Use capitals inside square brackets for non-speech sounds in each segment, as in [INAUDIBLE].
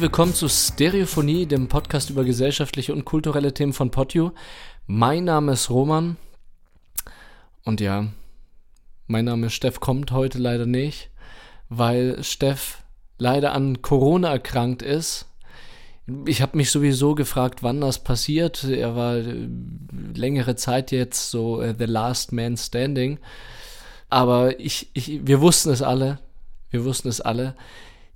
Herzlich willkommen zu Stereophonie, dem Podcast über gesellschaftliche und kulturelle Themen von Podio. Mein Name ist Roman und ja, mein Name ist Steff kommt heute leider nicht, weil Steff leider an Corona erkrankt ist. Ich habe mich sowieso gefragt, wann das passiert. Er war äh, längere Zeit jetzt so uh, The Last Man Standing. Aber ich, ich, wir wussten es alle. Wir wussten es alle.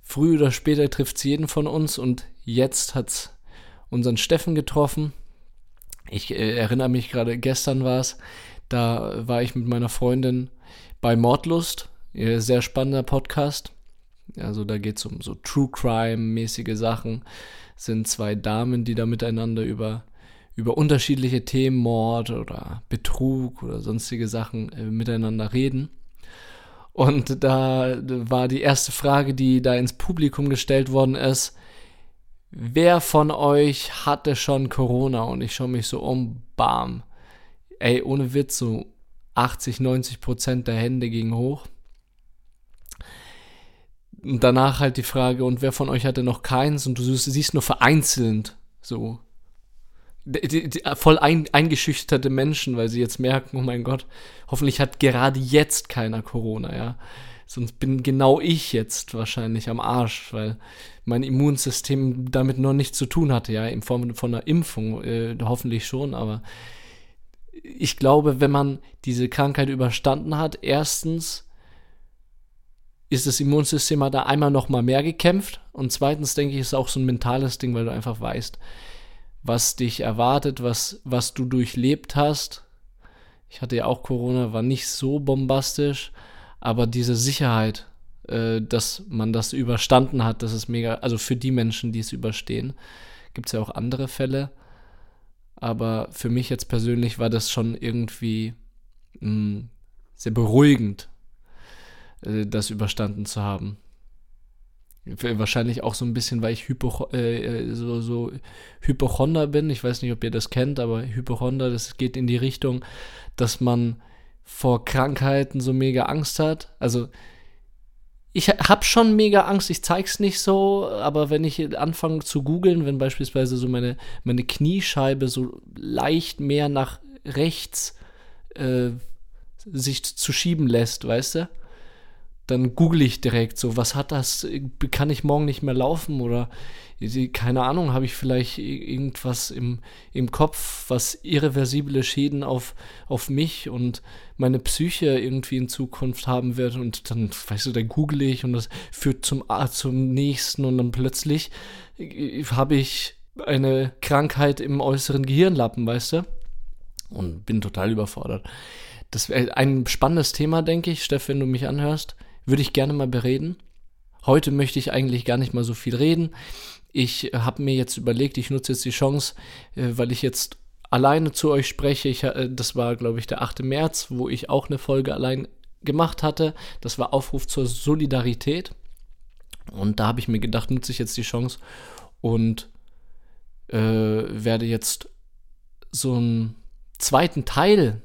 Früh oder später trifft es jeden von uns und jetzt hat es unseren Steffen getroffen. Ich äh, erinnere mich gerade, gestern war es, da war ich mit meiner Freundin bei Mordlust. Sehr spannender Podcast. Also da geht es um so True Crime-mäßige Sachen. Sind zwei Damen, die da miteinander über, über unterschiedliche Themen, Mord oder Betrug oder sonstige Sachen äh, miteinander reden. Und da war die erste Frage, die da ins Publikum gestellt worden ist, wer von euch hatte schon Corona? Und ich schaue mich so um, bam. Ey, ohne Witz, so 80, 90 Prozent der Hände gingen hoch. Und danach halt die Frage, und wer von euch hatte noch keins? Und du siehst nur vereinzelt so die, die, voll ein, eingeschüchterte Menschen, weil sie jetzt merken, oh mein Gott, hoffentlich hat gerade jetzt keiner Corona, ja. Sonst bin genau ich jetzt wahrscheinlich am Arsch, weil mein Immunsystem damit noch nichts zu tun hatte, ja, in Form von einer Impfung, äh, hoffentlich schon, aber ich glaube, wenn man diese Krankheit überstanden hat, erstens ist das Immunsystem da einmal noch mal mehr gekämpft und zweitens denke ich, ist auch so ein mentales Ding, weil du einfach weißt, was dich erwartet, was, was du durchlebt hast. Ich hatte ja auch Corona, war nicht so bombastisch, aber diese Sicherheit, äh, dass man das überstanden hat, das ist mega, also für die Menschen, die es überstehen, gibt es ja auch andere Fälle. Aber für mich jetzt persönlich war das schon irgendwie mh, mm, sehr beruhigend, äh, das überstanden zu haben. Wahrscheinlich auch so ein bisschen, weil ich Hypo, äh, so, so Hypochonder bin. Ich weiß nicht, ob ihr das kennt, aber Hypochonder, das geht in die Richtung, dass man vor Krankheiten so mega Angst hat. Also ich habe schon mega Angst, ich zeig's nicht so, aber wenn ich anfange zu googeln, wenn beispielsweise so meine, meine Kniescheibe so leicht mehr nach rechts äh, sich zu schieben lässt, weißt du? Dann google ich direkt so, was hat das, kann ich morgen nicht mehr laufen oder keine Ahnung, habe ich vielleicht irgendwas im, im Kopf, was irreversible Schäden auf, auf mich und meine Psyche irgendwie in Zukunft haben wird und dann, weißt du, dann google ich und das führt zum, zum nächsten und dann plötzlich äh, habe ich eine Krankheit im äußeren Gehirnlappen, weißt du? Und bin total überfordert. Das wäre ein spannendes Thema, denke ich, Steff, wenn du mich anhörst würde ich gerne mal bereden. Heute möchte ich eigentlich gar nicht mal so viel reden. Ich habe mir jetzt überlegt, ich nutze jetzt die Chance, äh, weil ich jetzt alleine zu euch spreche. Ich, äh, das war, glaube ich, der 8. März, wo ich auch eine Folge allein gemacht hatte. Das war Aufruf zur Solidarität. Und da habe ich mir gedacht, nutze ich jetzt die Chance und äh, werde jetzt so einen zweiten Teil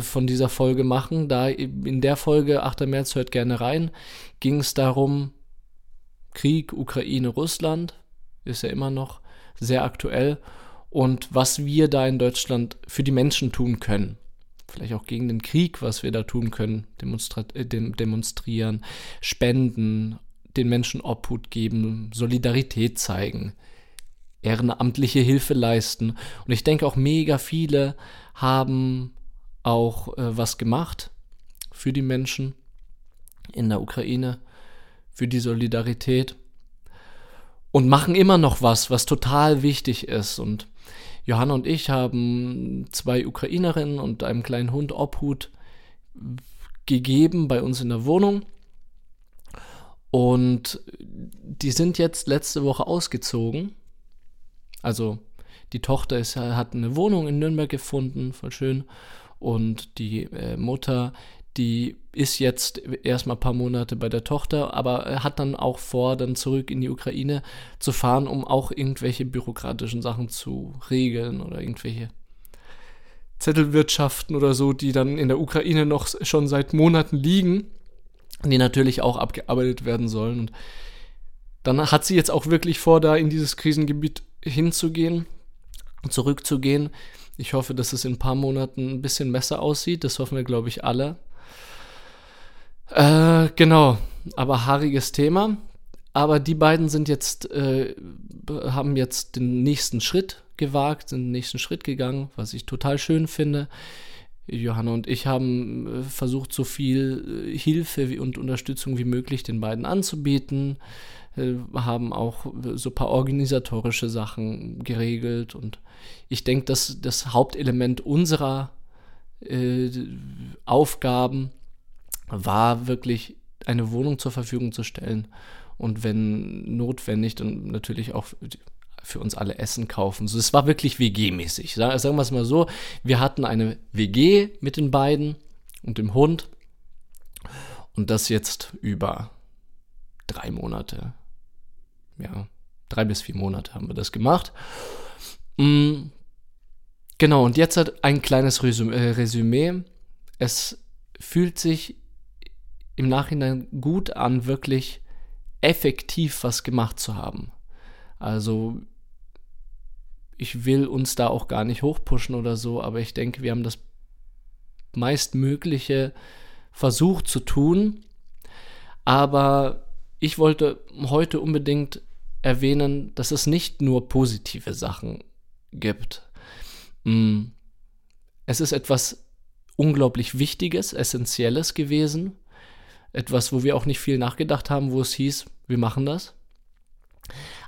von dieser Folge machen. Da in der Folge, 8. März, hört gerne rein, ging es darum, Krieg, Ukraine, Russland, ist ja immer noch sehr aktuell, und was wir da in Deutschland für die Menschen tun können. Vielleicht auch gegen den Krieg, was wir da tun können, äh, demonstrieren, spenden, den Menschen Obhut geben, Solidarität zeigen, ehrenamtliche Hilfe leisten. Und ich denke auch mega viele haben auch äh, was gemacht für die Menschen in der Ukraine, für die Solidarität und machen immer noch was, was total wichtig ist. Und Johanna und ich haben zwei Ukrainerinnen und einem kleinen Hund Obhut gegeben bei uns in der Wohnung. Und die sind jetzt letzte Woche ausgezogen. Also die Tochter ist, hat eine Wohnung in Nürnberg gefunden, voll schön. Und die äh, Mutter, die ist jetzt erstmal ein paar Monate bei der Tochter, aber hat dann auch vor, dann zurück in die Ukraine zu fahren, um auch irgendwelche bürokratischen Sachen zu regeln oder irgendwelche Zettelwirtschaften oder so, die dann in der Ukraine noch schon seit Monaten liegen, die natürlich auch abgearbeitet werden sollen. Und dann hat sie jetzt auch wirklich vor, da in dieses Krisengebiet hinzugehen, zurückzugehen. Ich hoffe, dass es in ein paar Monaten ein bisschen besser aussieht. Das hoffen wir, glaube ich, alle. Äh, genau, aber haariges Thema. Aber die beiden sind jetzt, äh, haben jetzt den nächsten Schritt gewagt, sind den nächsten Schritt gegangen, was ich total schön finde. Johanna und ich haben äh, versucht, so viel äh, Hilfe und Unterstützung wie möglich den beiden anzubieten, haben auch so ein paar organisatorische Sachen geregelt und ich denke, dass das Hauptelement unserer äh, Aufgaben war wirklich eine Wohnung zur Verfügung zu stellen und wenn notwendig dann natürlich auch für uns alle Essen kaufen. So, es war wirklich WG-mäßig. Sagen wir es mal so, wir hatten eine WG mit den beiden und dem Hund und das jetzt über drei Monate. Ja, drei bis vier Monate haben wir das gemacht. Mm, genau, und jetzt hat ein kleines äh, Resümee. Es fühlt sich im Nachhinein gut an, wirklich effektiv was gemacht zu haben. Also ich will uns da auch gar nicht hochpushen oder so, aber ich denke, wir haben das meistmögliche versucht zu tun. Aber ich wollte heute unbedingt erwähnen, dass es nicht nur positive Sachen gibt. Mm. Es ist etwas unglaublich Wichtiges, Essentielles gewesen. Etwas, wo wir auch nicht viel nachgedacht haben, wo es hieß, wir machen das.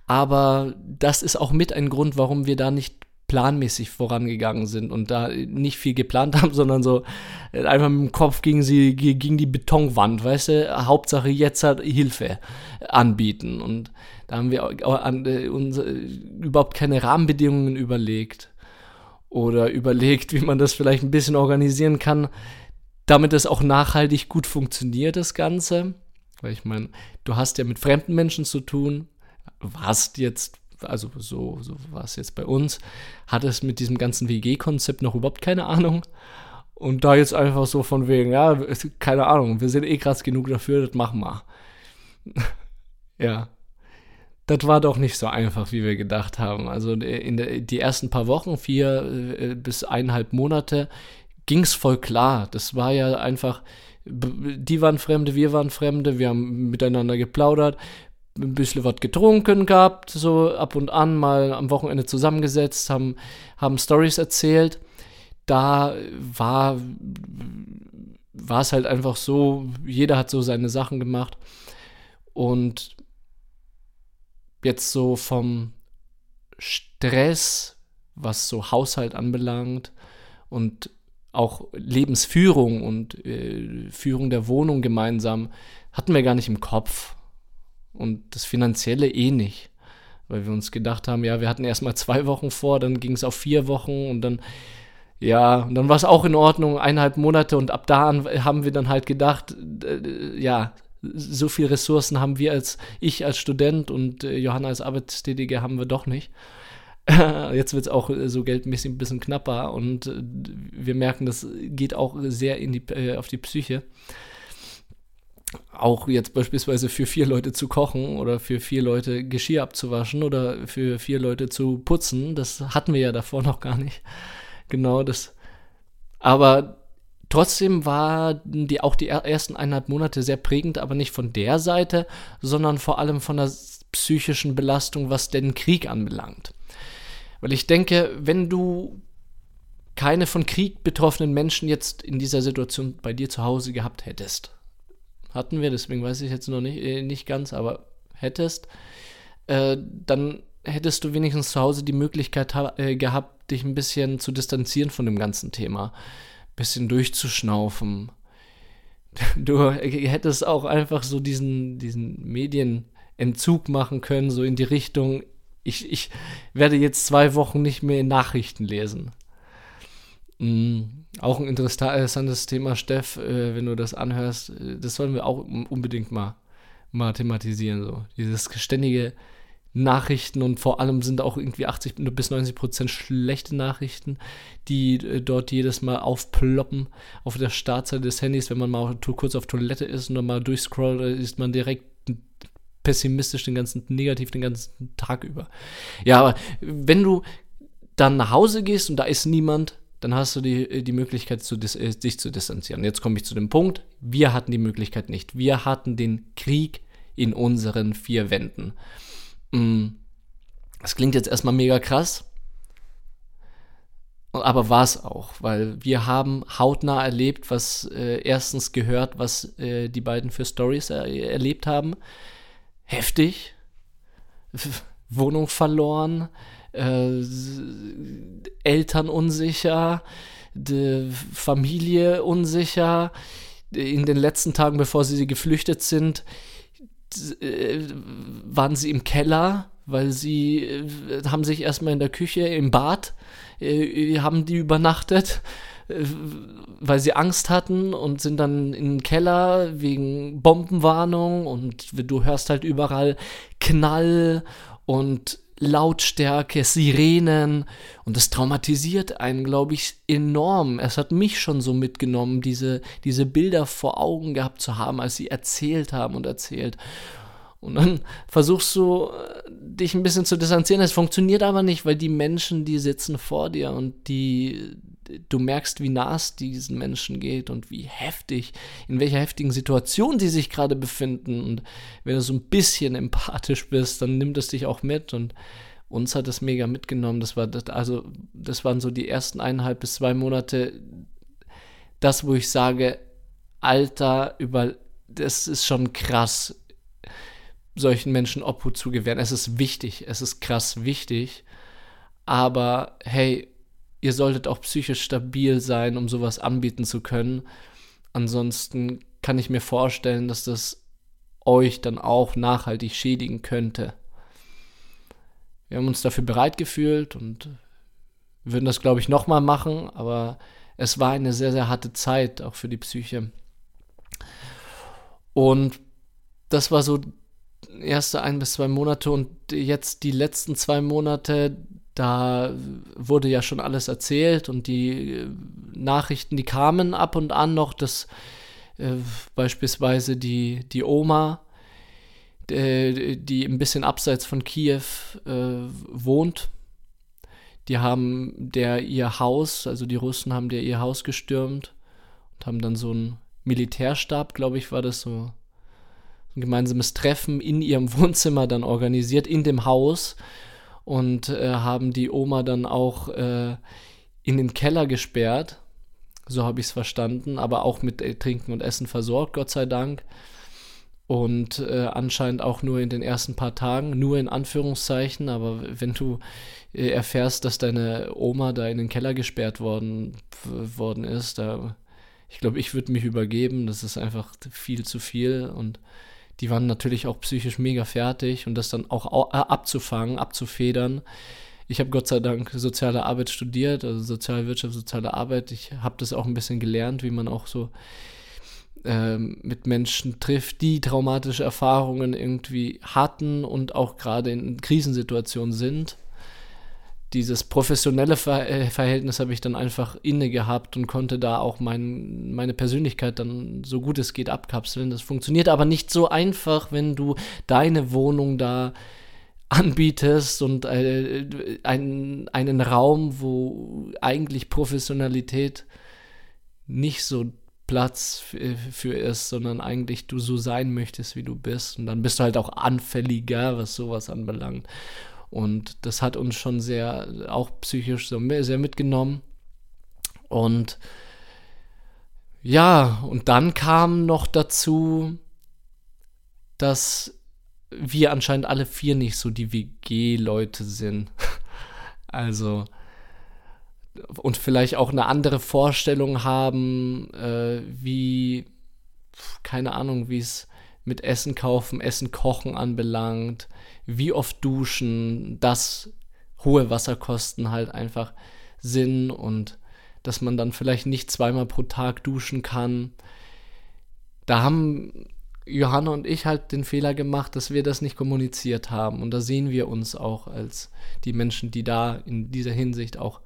Aber das ist auch mit ein Grund, warum wir da nicht planmäßig vorangegangen sind und da nicht viel geplant haben, [LAUGHS] sondern so äh, einfach mit dem Kopf gegen, sie, gegen die Betonwand, weißt du, Hauptsache jetzt hat Hilfe anbieten und da haben wir äh, uns, äh, überhaupt keine Rahmenbedingungen überlegt oder überlegt, wie man das vielleicht ein bisschen organisieren kann, damit es auch nachhaltig gut funktioniert, das Ganze. Weil ich meine, du hast ja mit fremden Menschen zu tun, warst jetzt, also so, so war es jetzt bei uns, hattest mit diesem ganzen WG-Konzept noch überhaupt keine Ahnung. Und da jetzt einfach so von wegen, ja, keine Ahnung, wir sind eh krass genug dafür, das machen wir. [LAUGHS] ja. Das war doch nicht so einfach, wie wir gedacht haben. Also in der, die ersten paar Wochen, vier äh, bis eineinhalb Monate, ging es voll klar. Das war ja einfach, die waren Fremde, wir waren Fremde, wir haben miteinander geplaudert, ein bisschen was getrunken gehabt, so ab und an mal am Wochenende zusammengesetzt, haben, haben Stories erzählt. Da war, war es halt einfach so, jeder hat so seine Sachen gemacht. Und jetzt so vom Stress, was so Haushalt anbelangt und auch Lebensführung und äh, Führung der Wohnung gemeinsam hatten wir gar nicht im Kopf. Und das Finanzielle eh nicht. Weil wir uns gedacht haben, ja, wir hatten erstmal zwei Wochen vor, dann ging es auf vier Wochen und dann, ja, und dann war es auch in Ordnung, eineinhalb Monate und ab da an haben wir dann halt gedacht, ja, so viele Ressourcen haben wir als ich als Student und äh, Johanna als Arbeitstätige haben wir doch nicht. [LAUGHS] Jetzt wird es auch äh, so geldmäßig ein bisschen knapper und äh, wir merken, das geht auch sehr die, auf die Psyche. Auch jetzt beispielsweise für vier Leute zu kochen oder für vier Leute Geschirr abzuwaschen oder für vier Leute zu putzen, das hatten wir ja davor noch gar nicht. Genau das. Aber trotzdem waren die, auch die ersten eineinhalb Monate sehr prägend, aber nicht von der Seite, sondern vor allem von der psychischen Belastung, was den Krieg anbelangt. Weil ich denke, wenn du keine von Krieg betroffenen Menschen jetzt in dieser Situation bei dir zu Hause gehabt hättest, hatten wir, deswegen weiß ich jetzt noch nicht, äh, nicht ganz, aber hättest, äh, dann hättest du wenigstens zu Hause die Möglichkeit äh, gehabt, dich ein bisschen zu distanzieren von dem ganzen Thema, ein bisschen durchzuschnaufen. [LAUGHS] Du hättest auch einfach so diesen, diesen Medienentzug machen können, so in die Richtung, ich, ich werde jetzt zwei Wochen nicht mehr Nachrichten lesen. Mhm. Auch ein interessantes Thema, Steff, äh, wenn du das anhörst. Äh, das sollen wir auch unbedingt mal, mal thematisieren. So. Dieses ständige Nachrichten und vor allem sind auch irgendwie 80 bis 90 Prozent schlechte Nachrichten, die äh, dort jedes Mal aufploppen auf der Startseite des Handys, wenn man mal kurz auf Toilette ist und dann mal durchscrollt, ist man direkt pessimistisch, den ganzen negativ, den ganzen Tag über. Ja, aber wenn du dann nach Hause gehst und da ist niemand, dann hast du die, die Möglichkeit, zu, äh, dich zu distanzieren. Jetzt komme ich zu dem Punkt, wir hatten die Möglichkeit nicht. Wir hatten den Krieg in unseren vier Wänden. Mm. Das klingt jetzt erstmal mega krass, aber war es auch, weil wir haben hautnah erlebt, was äh, erstens gehört, was äh, die beiden für Stories er erlebt haben. Heftig. Wohnung verloren, äh, Eltern unsicher, Familie unsicher. In den letzten Tagen, bevor sie geflüchtet sind, äh, waren sie im Keller, weil sie äh, haben sich erstmal in der Küche, im Bad, äh, haben die übernachtet, weil sie Angst hatten und sind dann in den Keller wegen Bombenwarnung und du hörst halt überall Knall und Lautstärke, Sirenen und das traumatisiert einen, glaube ich, enorm. Es hat mich schon so mitgenommen, diese, diese Bilder vor Augen gehabt zu haben, als sie erzählt haben und erzählt. Und dann versuchst du, äh, dich ein bisschen zu distanzieren. Es funktioniert aber nicht, weil die Menschen, die sitzen vor dir und die, du merkst, wie nah es diesen Menschen geht und wie heftig, in welcher heftigen Situation sie sich gerade befinden. Und wenn du so ein bisschen empathisch bist, dann nimmt es dich auch mit. Und uns hat es mega mitgenommen. Das war das, also, das waren so die ersten eineinhalb bis zwei Monate. Das, wo ich sage, Alter, über, das ist schon krass solchen Menschen Obhut zu gewähren. Es ist wichtig, es ist krass wichtig. Aber hey, ihr solltet auch psychisch stabil sein, um sowas anbieten zu können. Ansonsten kann ich mir vorstellen, dass das euch dann auch nachhaltig schädigen könnte. Wir haben uns dafür bereit gefühlt und würden das, glaube ich, nochmal machen, aber es war eine sehr, sehr harte Zeit, auch für die Psyche. Und das war so erste ein bis zwei Monate und jetzt die letzten zwei Monate, da wurde ja schon alles erzählt und die äh, Nachrichten, die kamen ab und an noch, dass äh, beispielsweise die, die Oma, äh, die ein bisschen abseits von Kiew äh, wohnt, die haben der ihr Haus, also die Russen haben der ihr Haus gestürmt und haben dann so einen Militärstab, glaube ich, war das so ein gemeinsames Treffen in ihrem Wohnzimmer dann organisiert, in dem Haus. Und äh, haben die Oma dann auch äh, in den Keller gesperrt. So habe ich es verstanden, aber auch mit äh, Trinken und Essen versorgt, Gott sei Dank. Und äh, anscheinend auch nur in den ersten paar Tagen, nur in Anführungszeichen, aber wenn du äh, erfährst, dass deine Oma da in den Keller gesperrt worden, worden ist, da, ich glaube, ich würde mich übergeben, das ist einfach viel zu viel. Und die waren natürlich auch psychisch mega fertig und das dann auch äh, abzufangen, abzufedern. Ich habe Gott sei Dank soziale Arbeit studiert, also Sozialwirtschaft, soziale Arbeit. Ich habe das auch ein bisschen gelernt, wie man auch so ähm, mit Menschen trifft, die traumatische Erfahrungen irgendwie hatten und auch gerade in Krisensituationen sind dieses professionelle Ver äh, Verhältnis habe ich dann einfach inne gehabt und konnte da auch mein, meine Persönlichkeit dann so gut es geht abkapseln. Das funktioniert aber nicht so einfach, wenn du deine Wohnung da anbietest und äh, einen, einen Raum, wo eigentlich Professionalität nicht so Platz für ist, sondern eigentlich du so sein möchtest, wie du bist. Und dann bist du halt auch anfälliger, was sowas anbelangt. Und das hat uns schon sehr, auch psychisch so sehr mitgenommen. Und ja, und dann kam noch dazu, dass wir anscheinend alle vier nicht so die WG-Leute sind. [LAUGHS] also, und vielleicht auch eine andere Vorstellung haben, äh, wie, keine Ahnung, wie es mit Essen kaufen, Essen kochen anbelangt, wie oft duschen, dass hohe Wasserkosten halt einfach sind und dass man dann vielleicht nicht zweimal pro Tag duschen kann. Da haben Johanna und ich halt den Fehler gemacht, dass wir das nicht kommuniziert haben. Und da sehen wir uns auch als die Menschen, die da in dieser Hinsicht auch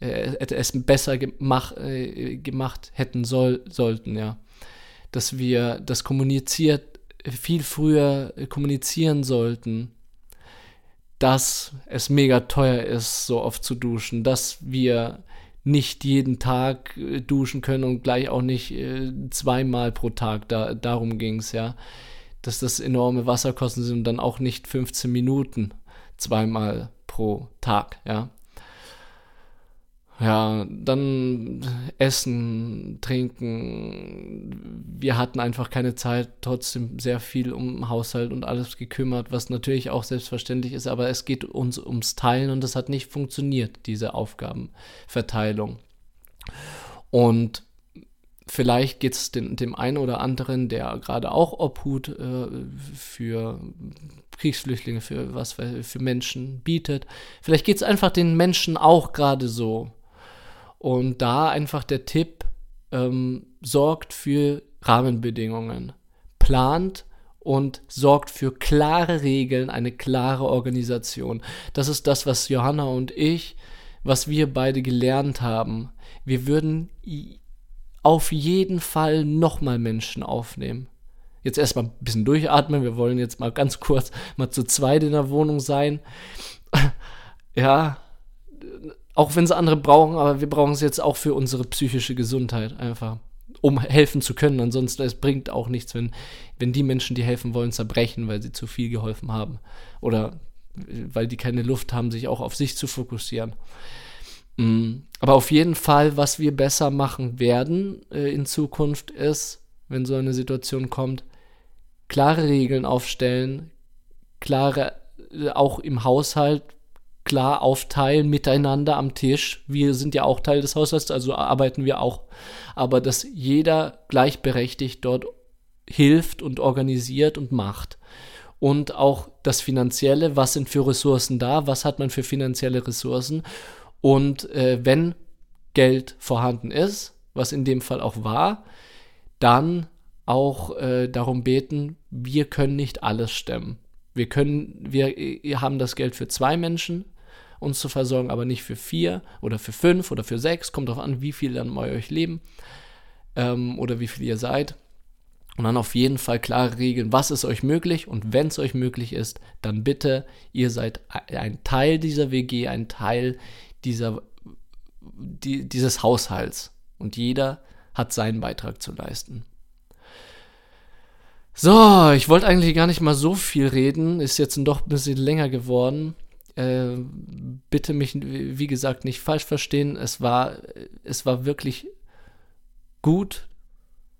äh, es besser gemach, äh, gemacht hätten soll, sollten, ja. Dass wir das kommuniziert viel früher kommunizieren sollten, dass es mega teuer ist, so oft zu duschen, dass wir nicht jeden Tag äh, duschen können und gleich auch nicht äh, zweimal pro Tag. Da, darum ging es, ja. Dass das enorme Wasserkosten sind und dann auch nicht 15 Minuten zweimal pro Tag, ja ja, dann Essen, Trinken. Wir hatten einfach keine Zeit, trotzdem sehr viel um Haushalt und alles gekümmert, was natürlich auch selbstverständlich ist, aber es geht uns ums Teilen und das hat nicht funktioniert, diese Aufgabenverteilung. Und vielleicht geht es dem, einen oder anderen, der gerade auch Obhut äh, für Kriegsflüchtlinge, für was für Menschen bietet. Vielleicht geht es einfach den Menschen auch gerade so und da einfach der Tipp, ähm, sorgt für Rahmenbedingungen, plant und sorgt für klare Regeln, eine klare Organisation. Das ist das, was Johanna und ich, was wir beide gelernt haben. Wir würden auf jeden Fall nochmal Menschen aufnehmen. Jetzt erstmal ein bisschen durchatmen. Wir wollen jetzt mal ganz kurz mal zu zweit in der Wohnung sein. [LAUGHS] ja, auch wenn es andere brauchen, aber wir brauchen es jetzt auch für unsere psychische Gesundheit einfach, um helfen zu können. Ansonsten, es bringt auch nichts, wenn, wenn die Menschen, die helfen wollen, zerbrechen, weil sie zu viel geholfen haben. Oder weil die keine Luft haben, sich auch auf sich zu fokussieren. Mm, aber auf jeden Fall, was wir besser machen werden äh, in Zukunft ist, wenn so eine Situation kommt, klare Regeln aufstellen, klare, äh, auch im Haushalt, klar aufteilen miteinander am Tisch. Wir sind ja auch Teil des Haushalts, also arbeiten wir auch. Aber dass jeder gleichberechtigt dort hilft und organisiert und macht. Und auch das Finanzielle, was sind für Ressourcen da, was hat man für finanzielle Ressourcen. Und äh, wenn Geld vorhanden ist, was in dem Fall auch war, dann auch äh, darum beten, wir können nicht alles stemmen. Wir können, wir, wir haben das Geld für zwei Menschen, uns zu versorgen, aber nicht für vier oder für fünf oder für sechs. Kommt darauf an, wie viele dann bei euch leben ähm, oder wie viel ihr seid. Und dann auf jeden Fall klare Regeln, was ist euch möglich und wenn es euch möglich ist, dann bitte, ihr seid ein Teil dieser WG, ein Teil dieser, die, dieses Haushalts und jeder hat seinen Beitrag zu leisten. So, ich wollte eigentlich gar nicht mal so viel reden, ist jetzt doch ein bisschen länger geworden. Äh, bitte mich, wie gesagt, nicht falsch verstehen. Es war, es war wirklich gut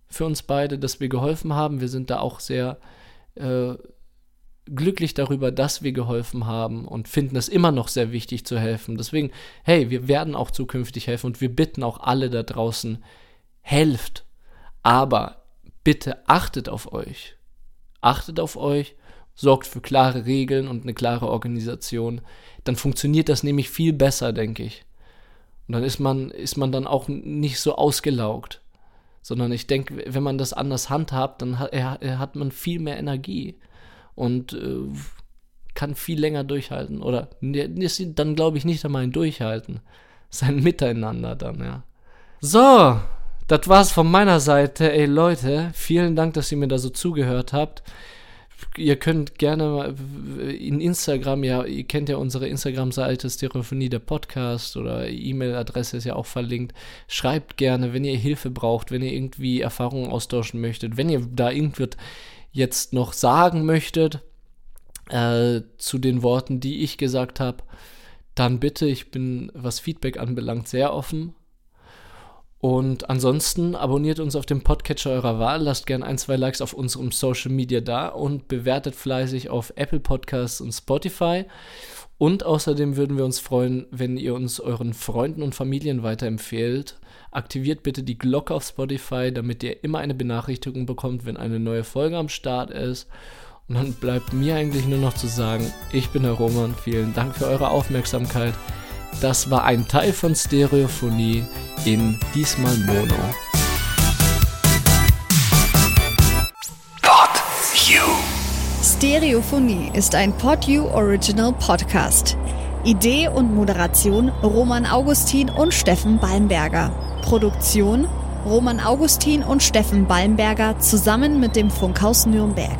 für uns beide, dass wir geholfen haben. Wir sind da auch sehr äh, glücklich darüber, dass wir geholfen haben und finden es immer noch sehr wichtig zu helfen. Deswegen, hey, wir werden auch zukünftig helfen und wir bitten auch alle da draußen, helft. Aber bitte achtet auf euch. Achtet auf euch sorgt für klare Regeln und eine klare Organisation, dann funktioniert das nämlich viel besser, denke ich. Und dann ist man, ist man dann auch nicht so ausgelaugt. Sondern ich denke, wenn man das anders handhabt, dann hat, man viel mehr Energie und äh, kann viel länger durchhalten. Oder ist dann glaube ich nicht einmal ein Durchhalten. Sein Miteinander dann, ja. So, das war's von meiner Seite. Ey Leute, vielen Dank, dass ihr mir da so zugehört habt ihr könnt gerne in Instagram, ja, ihr kennt ja unsere Instagram-Seite Stereophonie der Podcast oder E-Mail-Adresse ist ja auch verlinkt. Schreibt gerne, wenn ihr Hilfe braucht, wenn ihr irgendwie Erfahrungen austauschen möchtet, wenn ihr da irgendwas jetzt noch sagen möchtet äh, zu den Worten, die ich gesagt habe, dann bitte, ich bin, was Feedback anbelangt, sehr offen. Und ansonsten abonniert uns auf dem Podcatcher eurer Wahl, lasst gerne ein, zwei Likes auf unserem Social Media da und bewertet fleißig auf Apple Podcasts und Spotify. Und außerdem würden wir uns freuen, wenn ihr uns euren Freunden und Familien weiterempfehlt. Aktiviert bitte die Glocke auf Spotify, damit ihr immer eine Benachrichtigung bekommt, wenn eine neue Folge am Start ist. Und dann bleibt mir eigentlich nur noch zu sagen, ich bin der Roman, vielen Dank für eure Aufmerksamkeit. Das war ein Teil von Stereophonie in diesmal Mono. Pod You. Stereophonie ist ein Pod You Original Podcast. Idee und Moderation Roman Augustin und Steffen Balmberger. Produktion Roman Augustin und Steffen Balmberger zusammen mit dem Funkhaus Nürnberg.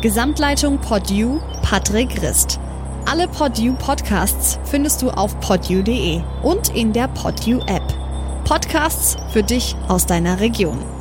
Gesamtleitung PodU Patrick Rist. Alle PodU Podcasts findest du auf podu.de und in der PodU App. Podcasts für dich aus deiner Region.